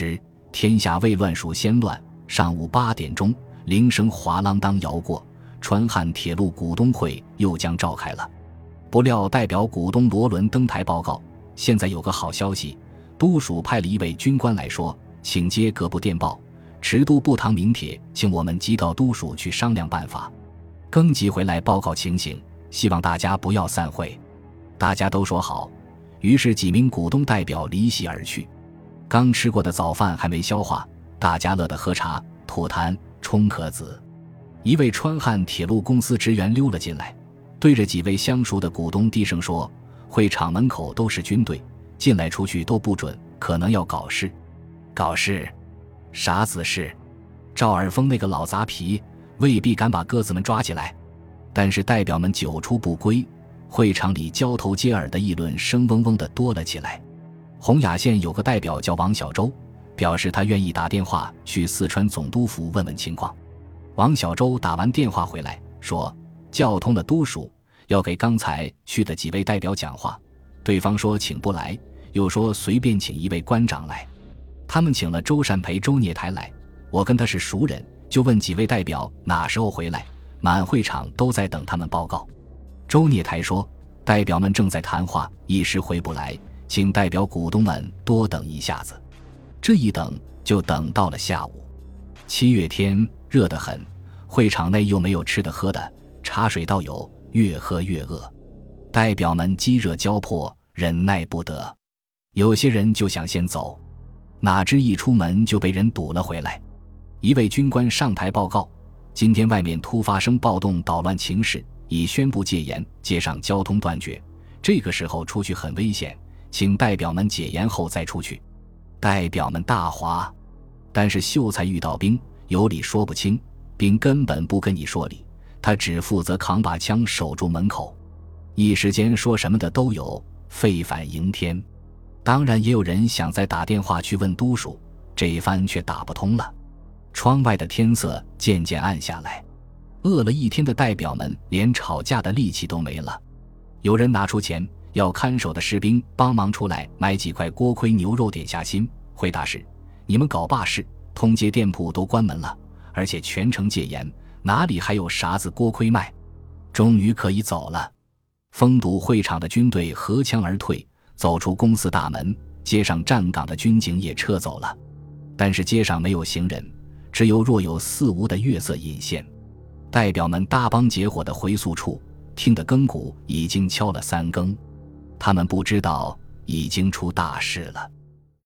时，天下未乱属先乱。上午八点钟，铃声哗啷当摇过，川汉铁路股东会又将召开了。不料代表股东罗伦登台报告：现在有个好消息，都署派了一位军官来说，请接各部电报，池都部唐明铁，请我们即到都署去商量办法。更急回来报告情形，希望大家不要散会。大家都说好。于是几名股东代表离席而去，刚吃过的早饭还没消化，大家乐得喝茶、吐痰、冲壳子。一位川汉铁路公司职员溜了进来，对着几位相熟的股东低声说：“会场门口都是军队，进来出去都不准，可能要搞事。”“搞事？啥子事？”赵尔丰那个老杂皮未必敢把鸽子们抓起来，但是代表们久出不归。会场里交头接耳的议论声嗡嗡的多了起来。洪雅县有个代表叫王小周，表示他愿意打电话去四川总督府问问情况。王小周打完电话回来，说叫通了督署，要给刚才去的几位代表讲话。对方说请不来，又说随便请一位官长来。他们请了周善培、周聂台来，我跟他是熟人，就问几位代表哪时候回来。满会场都在等他们报告。周聂台说：“代表们正在谈话，一时回不来，请代表股东们多等一下子。”这一等就等到了下午。七月天热得很，会场内又没有吃的喝的，茶水倒有，越喝越饿。代表们饥热交迫，忍耐不得，有些人就想先走，哪知一出门就被人堵了回来。一位军官上台报告：“今天外面突发生暴动，捣乱情势。”已宣布戒严，街上交通断绝。这个时候出去很危险，请代表们解严后再出去。代表们大哗，但是秀才遇到兵，有理说不清，兵根本不跟你说理，他只负责扛把枪守住门口。一时间说什么的都有，沸反迎天。当然也有人想再打电话去问督署，这一番却打不通了。窗外的天色渐渐暗下来。饿了一天的代表们连吵架的力气都没了，有人拿出钱要看守的士兵帮忙出来买几块锅盔牛肉点下心。回答是：你们搞罢市，通街店铺都关门了，而且全城戒严，哪里还有啥子锅盔卖？终于可以走了。封堵会场的军队合枪而退，走出公司大门，街上站岗的军警也撤走了，但是街上没有行人，只有若有似无的月色隐现。代表们大帮结伙的回宿处，听得更鼓已经敲了三更，他们不知道已经出大事了。